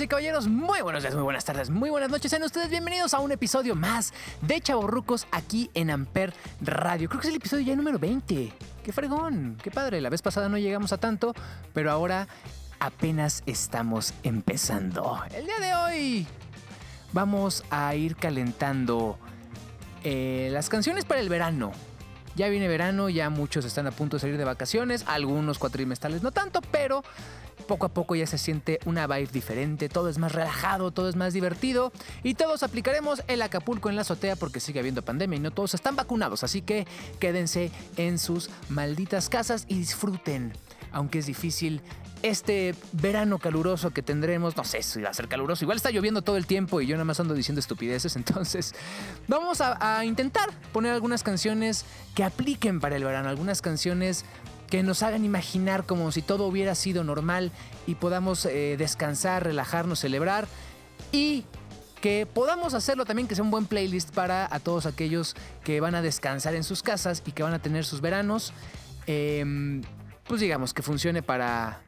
Y caballeros, muy buenos días, muy buenas tardes, muy buenas noches. Sean ustedes bienvenidos a un episodio más de Chavorrucos aquí en Amper Radio. Creo que es el episodio ya número 20. Qué fregón, qué padre. La vez pasada no llegamos a tanto, pero ahora apenas estamos empezando. El día de hoy vamos a ir calentando eh, las canciones para el verano. Ya viene verano, ya muchos están a punto de salir de vacaciones, algunos cuatrimestrales no tanto, pero poco a poco ya se siente una vibe diferente, todo es más relajado, todo es más divertido y todos aplicaremos el Acapulco en la azotea porque sigue habiendo pandemia y no todos están vacunados, así que quédense en sus malditas casas y disfruten, aunque es difícil. Este verano caluroso que tendremos, no sé si va a ser caluroso, igual está lloviendo todo el tiempo y yo nada más ando diciendo estupideces, entonces vamos a, a intentar poner algunas canciones que apliquen para el verano, algunas canciones que nos hagan imaginar como si todo hubiera sido normal y podamos eh, descansar, relajarnos, celebrar y que podamos hacerlo también que sea un buen playlist para a todos aquellos que van a descansar en sus casas y que van a tener sus veranos. Em, pues digamos que funcione para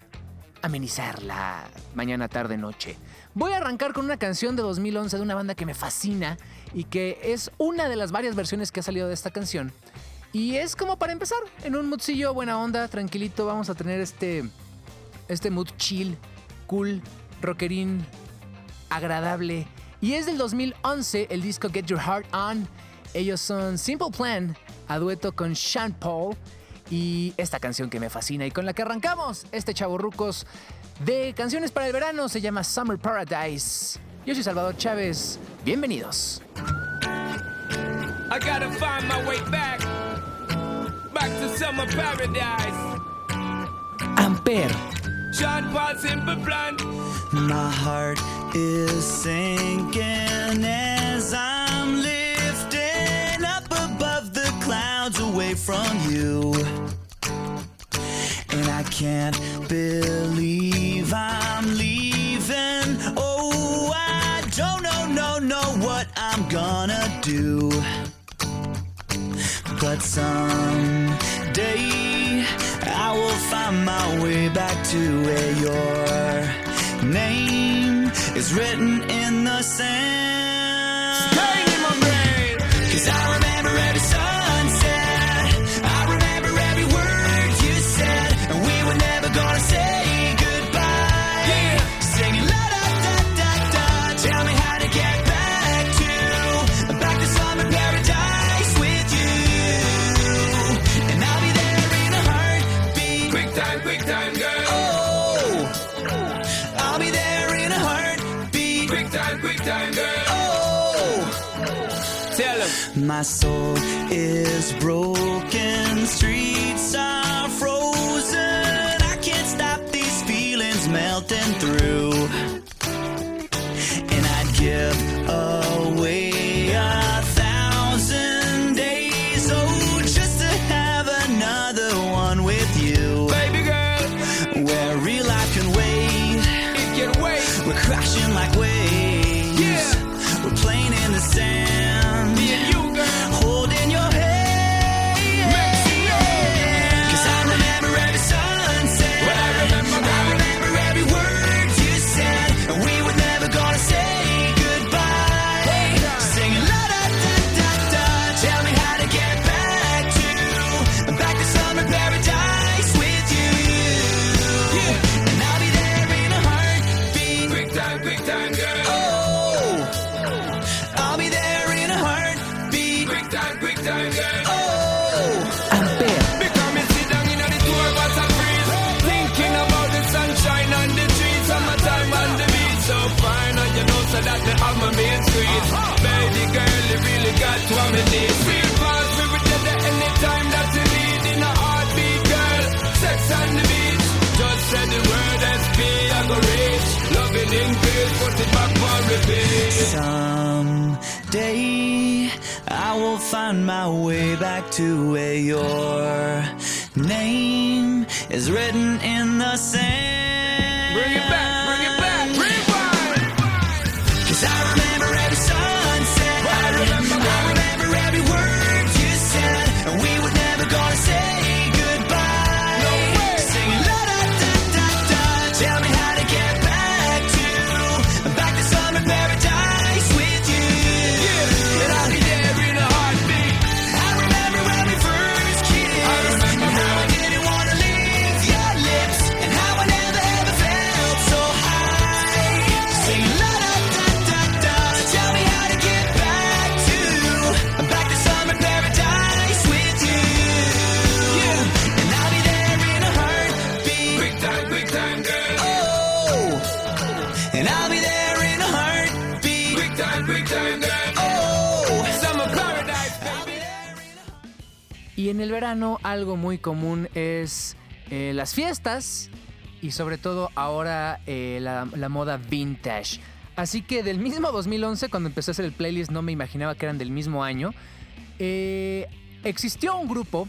amenizar la mañana, tarde, noche. Voy a arrancar con una canción de 2011 de una banda que me fascina y que es una de las varias versiones que ha salido de esta canción. Y es como para empezar, en un moodcillo buena onda, tranquilito, vamos a tener este, este mood chill, cool, rockerín, agradable. Y es del 2011 el disco Get Your Heart On. Ellos son Simple Plan, a dueto con Sean Paul. Y esta canción que me fascina y con la que arrancamos este chavo rucos de canciones para el verano se llama Summer Paradise. Yo soy Salvador Chávez. Bienvenidos. I gotta find my way back, back to summer paradise. Amper, Sean Paul simple plan. My heart is sinking as I'm lifting up above the clouds away from you. And I can't believe I'm leaving. Oh, I don't know, no, know what I'm gonna do. But someday I will find my way back to where your name is written in the sand. My soul is broken, streets are frozen. I can't stop these feelings melting through. You know so that me have my main Baby girl, you really got what me need Feel fast, we there anytime that you need In a heartbeat, girl Sex on the beach Just say the word SP, I go reach Loving in peace, put it back on repeat. Someday I will find my way back to where your name is written in the sand. Bring it back, bring it back, el verano algo muy común es eh, las fiestas y sobre todo ahora eh, la, moda vintage. Así que del mismo 2011, cuando empecé a hacer el playlist, no me imaginaba que eran del mismo año. eh, existió un grupo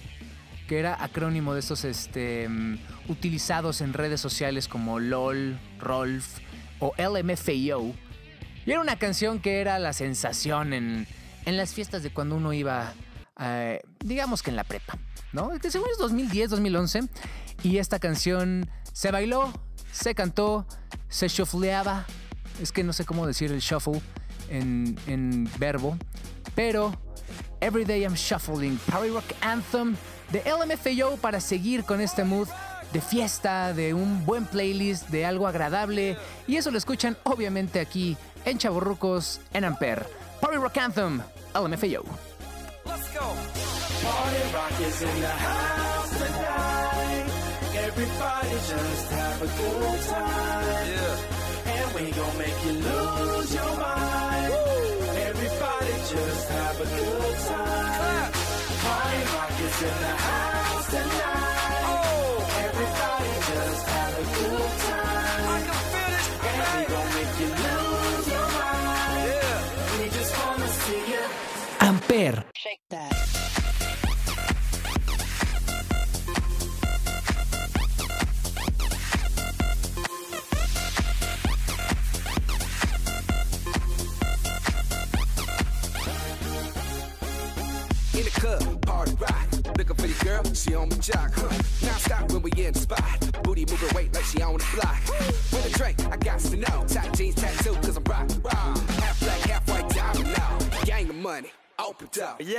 que era acrónimo de estos este, mm, utilizados en redes sociales como LOL, Rolf o LMFAO. Y era una canción que era la sensación en, en las fiestas de cuando uno iba, eh, digamos que en la prepa, ¿no? Que según es 2010, 2011. Y esta canción se bailó, se cantó, se shuffleaba. Es que no sé cómo decir el shuffle en, verbo. Pero Everyday I'm Shuffling, Party Rock Anthem de LMFAO para seguir con este mood de fiesta, de un buen playlist, de algo agradable. Y eso lo escuchan obviamente aquí en Chaborrucos en Ampere. Party Rock Anthem, LMFAO. Let's go. Party rock is in the house tonight. Everybody just have a good time. And we gon' make you lose your mind. Everybody just have a good time. Party rock is in the house tonight. Everybody just have a good time. And we gon' make you lose your mind. We just wanna see you. Amper. In girl, she on the jock. Huh. Now stop when we in the spot. Booty moving weight like she on the block. With a drink, I got to know. Top jeans tattoo, cause I'm rock, rock. Half black, half white, diamond now. Gang of money, opened up. Yo,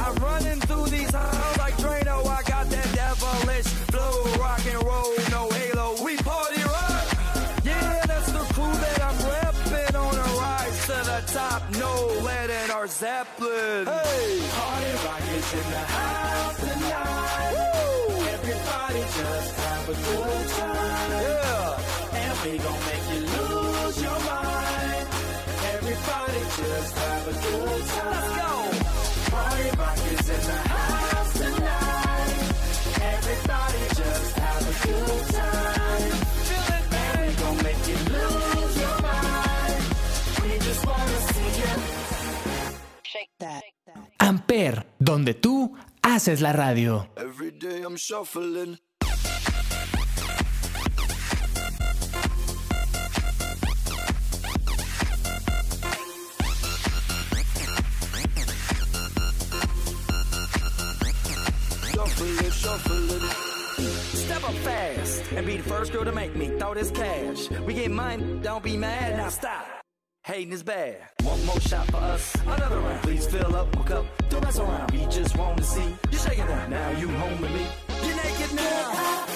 I'm running through these halls like Drano. I got that devilish flow, rock and roll, no halo. We party lead in our Zeppelin. Hey, party rock is in the house tonight. Woo! Everybody just have a good time. Yeah, and we gon' make you lose your mind. Everybody just have a good time. Let's go. Party rock is in the house tonight. Everybody just have a good time. Amper, donde tú haces la radio. Every day I'm shuffling. Shuffling, shuffling. Step up fast and be the first girl to make me throw this cash. We get mine, don't be mad. Now stop. Hating is bad. One more shot for us. Another round. Please fill up my cup. Don't mess around. We just want to see you shaking that. Now you home with me. You're naked now.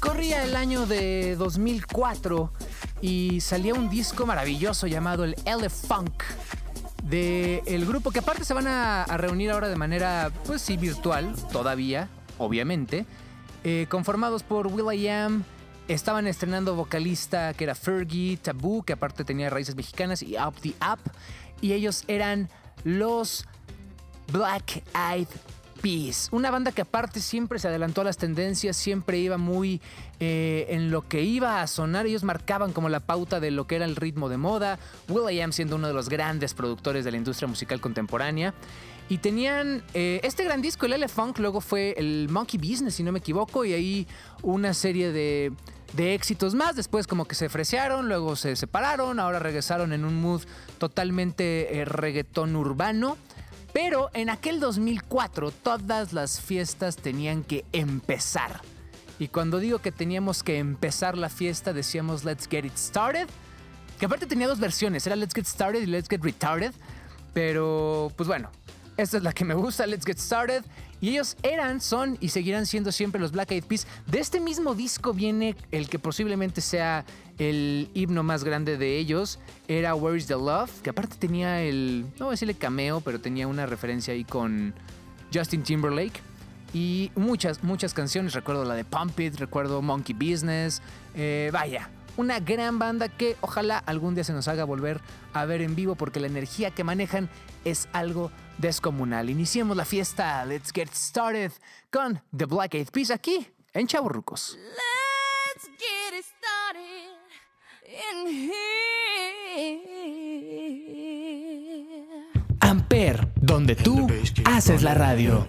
Corría el año de 2004 y salía un disco maravilloso llamado el Elefunk de el grupo que aparte se van a, a reunir ahora de manera pues sí virtual todavía obviamente eh, conformados por Will.i.am estaban estrenando vocalista que era Fergie Taboo que aparte tenía raíces mexicanas y Up the Up y ellos eran los Black Eyed Peas, una banda que aparte siempre se adelantó a las tendencias, siempre iba muy eh, en lo que iba a sonar, ellos marcaban como la pauta de lo que era el ritmo de moda, Will.i.am siendo uno de los grandes productores de la industria musical contemporánea. Y tenían eh, este gran disco, el Elefunk, luego fue el Monkey Business, si no me equivoco, y ahí una serie de, de éxitos más. Después como que se fresearon, luego se separaron, ahora regresaron en un mood totalmente eh, reggaetón urbano. Pero en aquel 2004 todas las fiestas tenían que empezar. Y cuando digo que teníamos que empezar la fiesta decíamos Let's Get It Started. Que aparte tenía dos versiones, era Let's Get Started y Let's Get Retarded. Pero pues bueno, esta es la que me gusta, Let's Get Started. Y ellos eran, son y seguirán siendo siempre los Black Eyed Peas. De este mismo disco viene el que posiblemente sea el himno más grande de ellos. Era Where is the Love, que aparte tenía el, no voy a decirle cameo, pero tenía una referencia ahí con Justin Timberlake. Y muchas, muchas canciones. Recuerdo la de Pump It, recuerdo Monkey Business. eh, vaya, una gran banda que ojalá algún día se nos haga volver a ver en vivo porque la energía que manejan es algo descomunal. Iniciemos la fiesta. Let's get started con The Black Eyed Peas aquí en Chaburrucos. Let's get it started in here. Amper, donde tú haces la radio.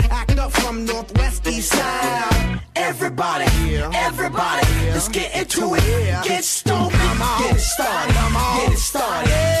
From northwest east side. Everybody, everybody, let's get into it. Get stoked, get started, get it started, get it started.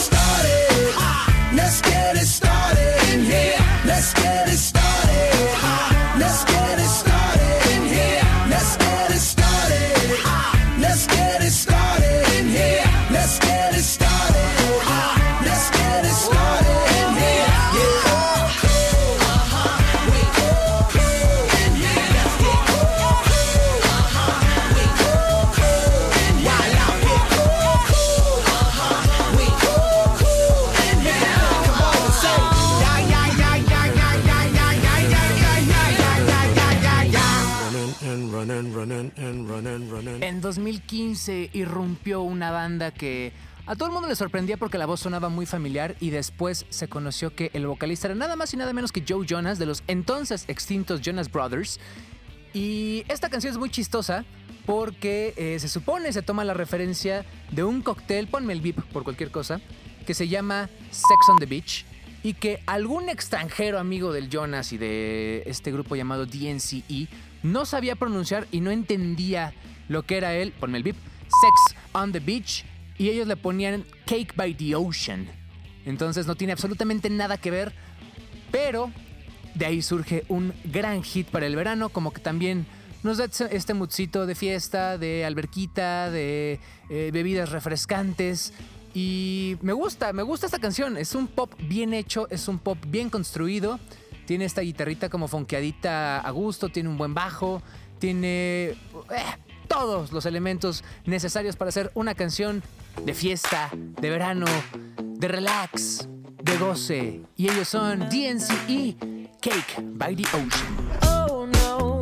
Let's get it started in here. Let's get it started. 2015 irrumpió una banda que a todo el mundo le sorprendía porque la voz sonaba muy familiar y después se conoció que el vocalista era nada más y nada menos que Joe Jonas de los entonces extintos Jonas Brothers. Y esta canción es muy chistosa porque eh, se supone se toma la referencia de un cóctel, ponme el beep por cualquier cosa, que se llama Sex on the Beach y que algún extranjero amigo del Jonas y de este grupo llamado DNCE no sabía pronunciar y no entendía lo que era él, ponme el beep, Sex on the Beach y ellos le ponían Cake by the Ocean. Entonces no tiene absolutamente nada que ver, pero de ahí surge un gran hit para el verano, como que también nos da este- este moodcito de fiesta, de alberquita, de eh, bebidas refrescantes. Y me gusta, me gusta esta canción. Es un pop bien hecho, es un pop bien construido. Tiene esta guitarrita como fonqueadita a gusto, tiene un buen bajo, tiene eh, todos los elementos necesarios para hacer una canción de fiesta, de verano, de relax, de goce. Y ellos son DNCE Cake by the Ocean. Oh no,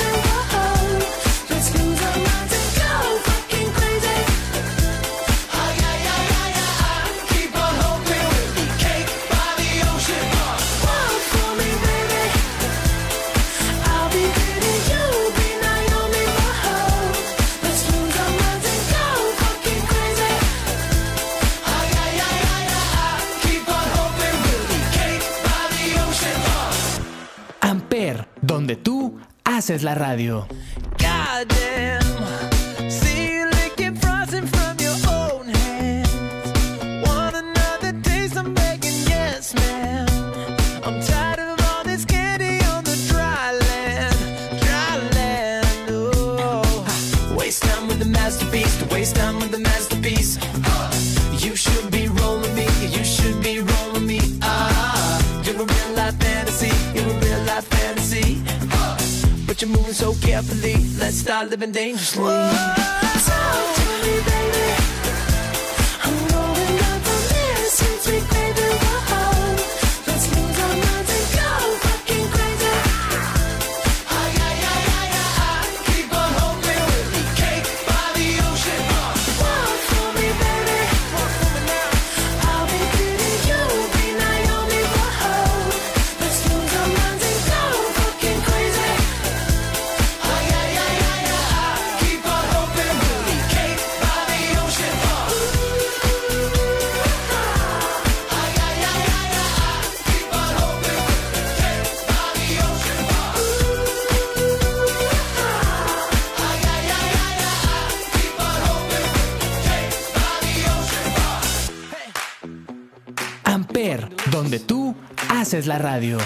Haces la radio. Living dangerously. Talk to me. Haces la radio.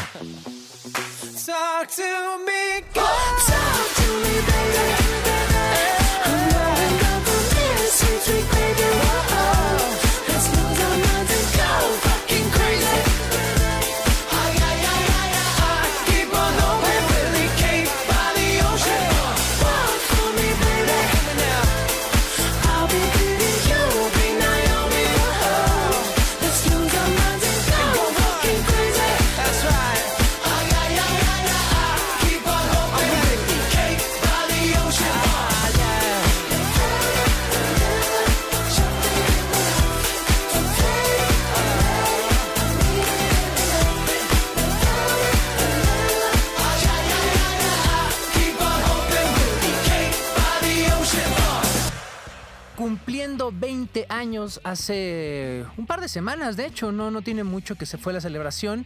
20 años hace un par de semanas, de hecho, no, no tiene mucho que se fue la celebración,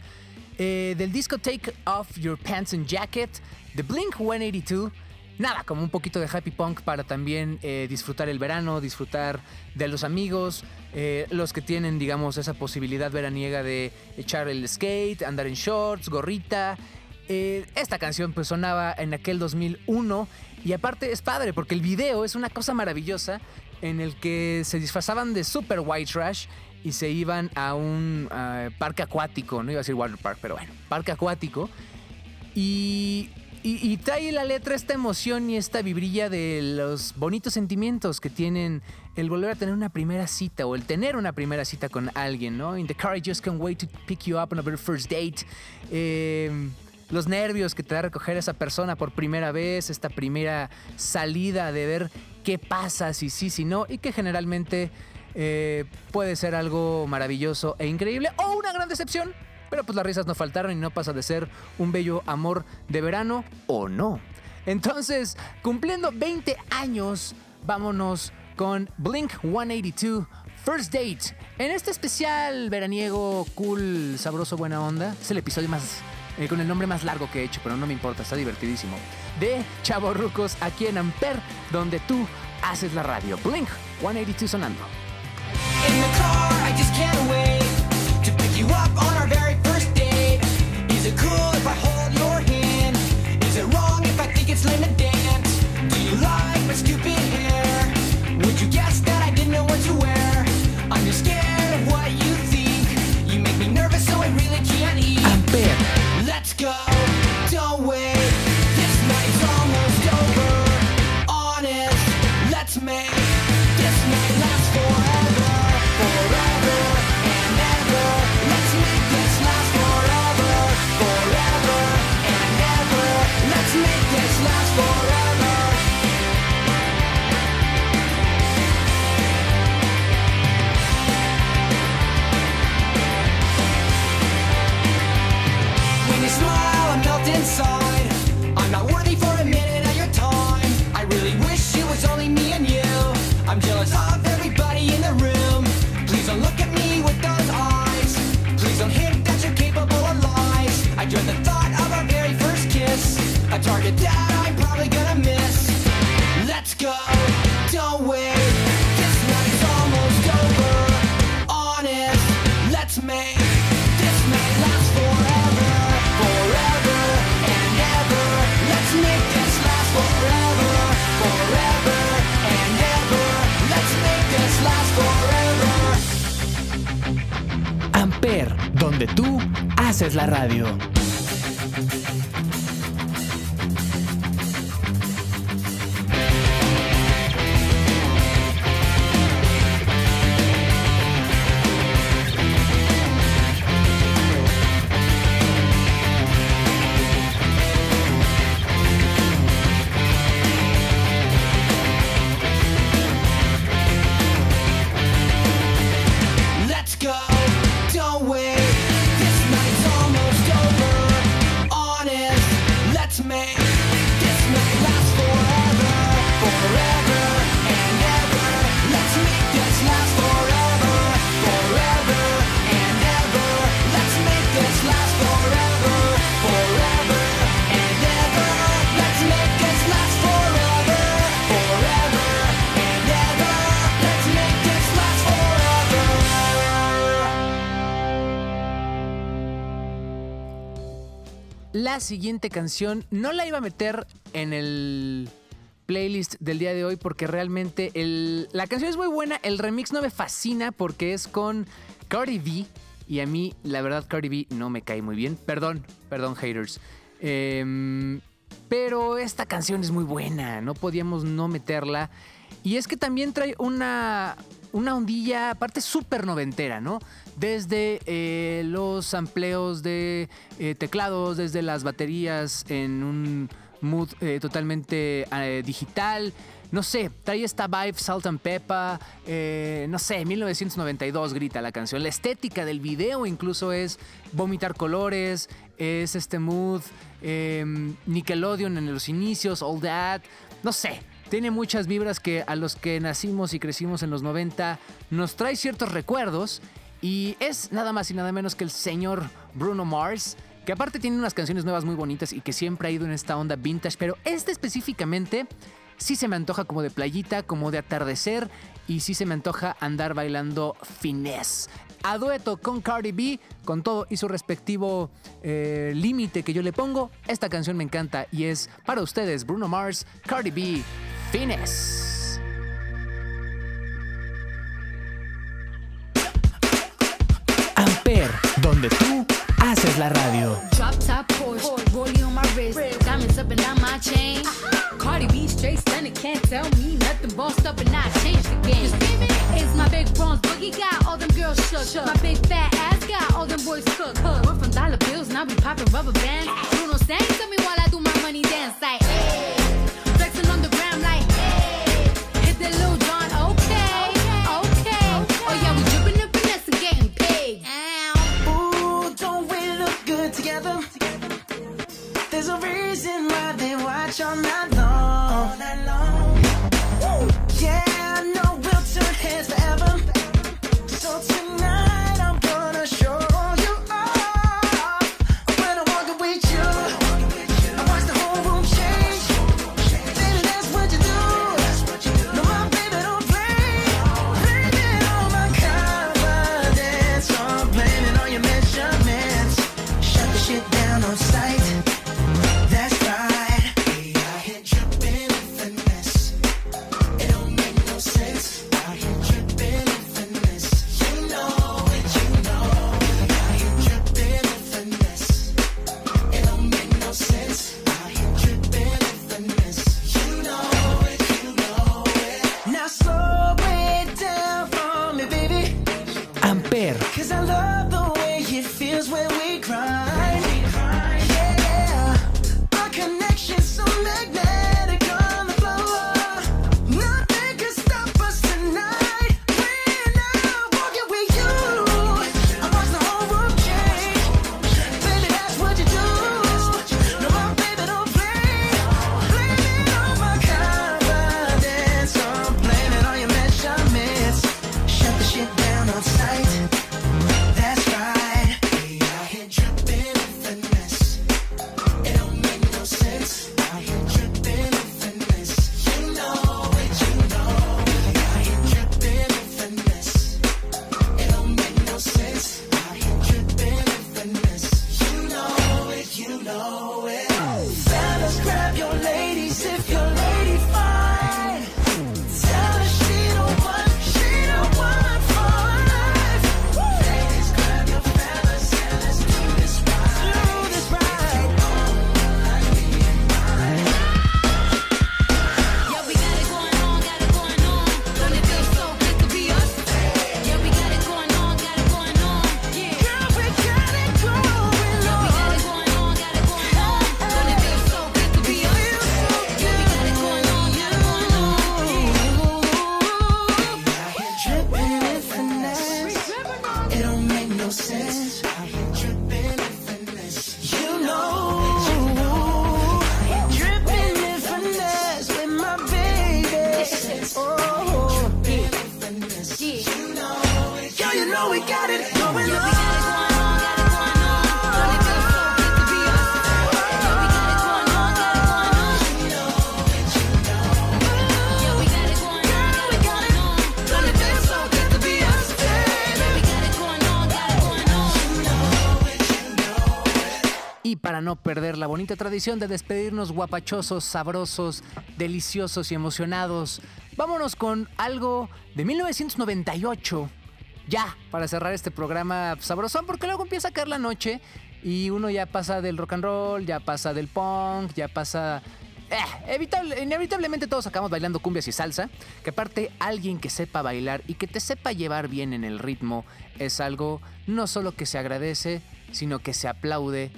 eh, del disco Take Off Your Pants and Jacket de Blink 182. nada, como un poquito de happy punk para también eh, disfrutar el verano, disfrutar de los amigos, eh, los que tienen, digamos, esa posibilidad veraniega de echar el skate, andar en shorts, gorrita. Esta canción pues sonaba en aquel 2001 y aparte es padre porque el video es una cosa maravillosa en el que se disfrazaban de super white trash y se iban a un parque acuático, no iba a decir water park, pero bueno, parque acuático. Y, y- y trae la letra esta emoción y esta vibrilla de los bonitos sentimientos que tienen el volver a tener una primera cita o el tener una primera cita con alguien, ¿no? In the car I just can't wait to pick you up on a very first date. Eh, los nervios que te da recoger esa persona por primera vez, esta primera salida de ver qué pasa, si sí, si no, y que generalmente eh, puede ser algo maravilloso e increíble o una gran decepción. Pero pues las risas no faltaron y no pasa de ser un bello amor de verano o no. Entonces, cumpliendo 20 años, vámonos con Blink 182 First Date. En este especial veraniego, cool, sabroso, buena onda. Es el episodio más. Eh, con el nombre más largo que he hecho, pero no me importa, está divertidísimo. De Chavo Rucos aquí en Amper, donde tú haces la radio. Blink 182 sonando. In the car, I just can't wait to pick you up on our very first date. It's lame to dance? Do you like my stupid hair? Would you guess that tú haces la radio. La siguiente canción no la iba a meter en el playlist del día de hoy porque realmente la canción es muy buena, el remix no me fascina porque es con Cardi B y a mí la verdad Cardi B no me cae muy bien, perdón, perdón haters. Em, pero esta canción es muy buena, no podíamos no meterla. Y es que también trae una, una ondilla, aparte súper noventera, ¿no? Desde eh, los amplios de eh, teclados, desde las baterías en un mood eh, totalmente digital. No sé, trae esta vibe Salt and Pepper, eh, no sé, 1992 grita la canción. La estética del video incluso es vomitar colores, es este mood eh, Nickelodeon en los inicios, All That, no sé. Tiene muchas vibras que a los que nacimos y crecimos en los 90 nos trae ciertos recuerdos y es nada más y nada menos que el señor Bruno Mars que aparte tiene unas canciones nuevas muy bonitas y que siempre ha ido en esta onda vintage, pero este específicamente sí se me antoja como de playita, como de atardecer y sí se me antoja andar bailando finesse. A dueto con Cardi B, con todo y su respectivo eh, límite que yo le pongo, esta canción me encanta y es para ustedes Bruno Mars, Cardi B, Finesse. Amper, donde tú haces la radio. Drop top Porsche, rollie on my wrist, diamonds up and down my chain. Cardi B straight stunning, can't tell me nothing. Bossed up and I changed the game. It's my big bronze boogie got all them girls shook. My big fat ass got all them boys cooked. We're from dollar bills and I be popping rubber bands. Bruno sang to me while I do my money dance like. Hey. Together? There's a reason why they watch all night long. Woo! Perder la bonita tradición de despedirnos guapachosos, sabrosos, deliciosos y emocionados, vámonos con algo de 1998. Ya, para cerrar este programa sabrosón, porque luego empieza a caer la noche y uno ya pasa del rock and roll, ya pasa del punk, ya pasa... Eh, evitable- inevitablemente todos acabamos bailando cumbias y salsa, que aparte alguien que sepa bailar y que te sepa llevar bien en el ritmo es algo no solo que se agradece, sino que se aplaude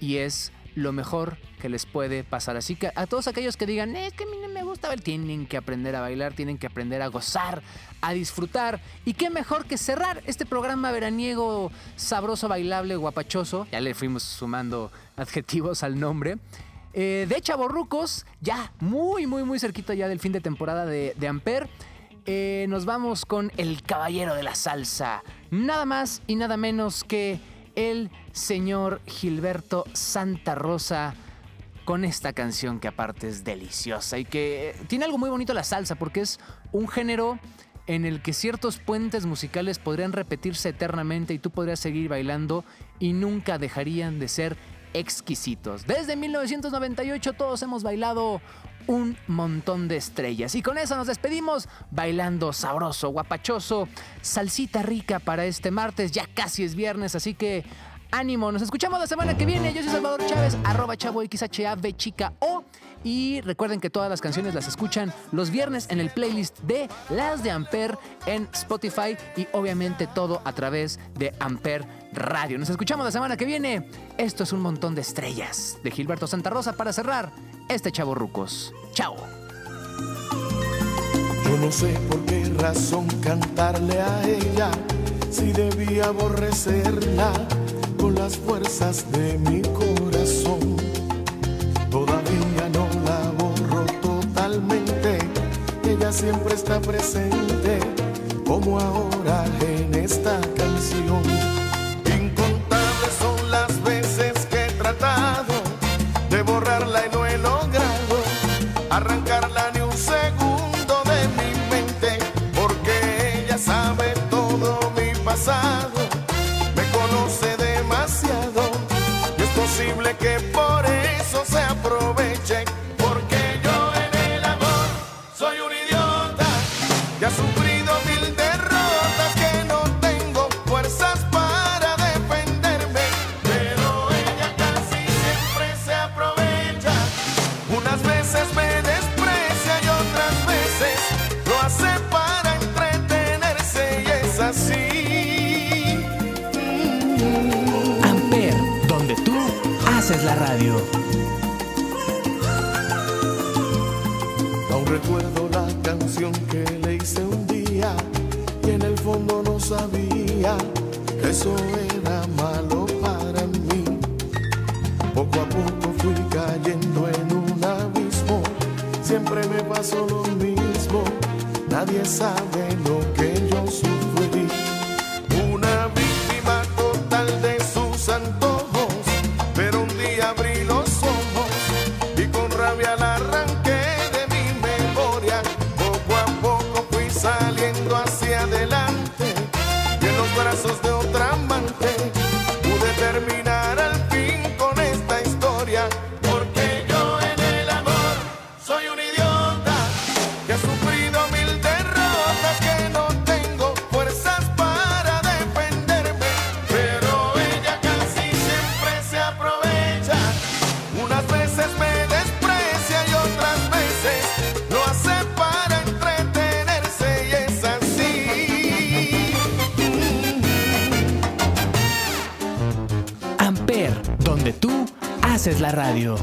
y es lo mejor que les puede pasar. Así que a todos aquellos que digan, "Eh, es que a mí no me gusta bailar, tienen que aprender a bailar, tienen que aprender a gozar, a disfrutar. Y qué mejor que cerrar este programa veraniego, sabroso, bailable, guapachoso. Ya le fuimos sumando adjetivos al nombre. Eh, de Chaborrucos, ya muy, muy, muy cerquita ya del fin de temporada de, de Amper. Eh, nos vamos con el caballero de la salsa. Nada más y nada menos que el señor Gilberto Santa Rosa con esta canción que aparte es deliciosa y que tiene algo muy bonito la salsa porque es un género en el que ciertos puentes musicales podrían repetirse eternamente y tú podrías seguir bailando y nunca dejarían de ser exquisitos. Desde 1998 todos hemos bailado un montón de estrellas. Y con eso nos despedimos bailando sabroso, guapachoso, salsita rica para este martes. Ya casi es viernes, así que ánimo. Nos escuchamos la semana que viene. Yo soy Salvador Chávez, arroba chavo XHAV chica O. Y recuerden que todas las canciones las escuchan los viernes en el playlist de Las de Amper en Spotify y obviamente todo a través de Amper Radio. Nos escuchamos la semana que viene. Esto es un montón de estrellas de Gilberto Santa Rosa para cerrar este Chavo Rucos. Chao. Yo no sé por qué razón cantarle a ella si debía aborrecerla con las fuerzas de mi corazón. Todavía no la borro totalmente, ella siempre está presente, como ahora en esta canción. Que haces la radio. Aún recuerdo la canción que le hice un día y en el fondo no sabía que eso era malo para mí. Poco a poco fui cayendo en un abismo, siempre me pasó lo mismo, nadie sabe lo que haces la radio.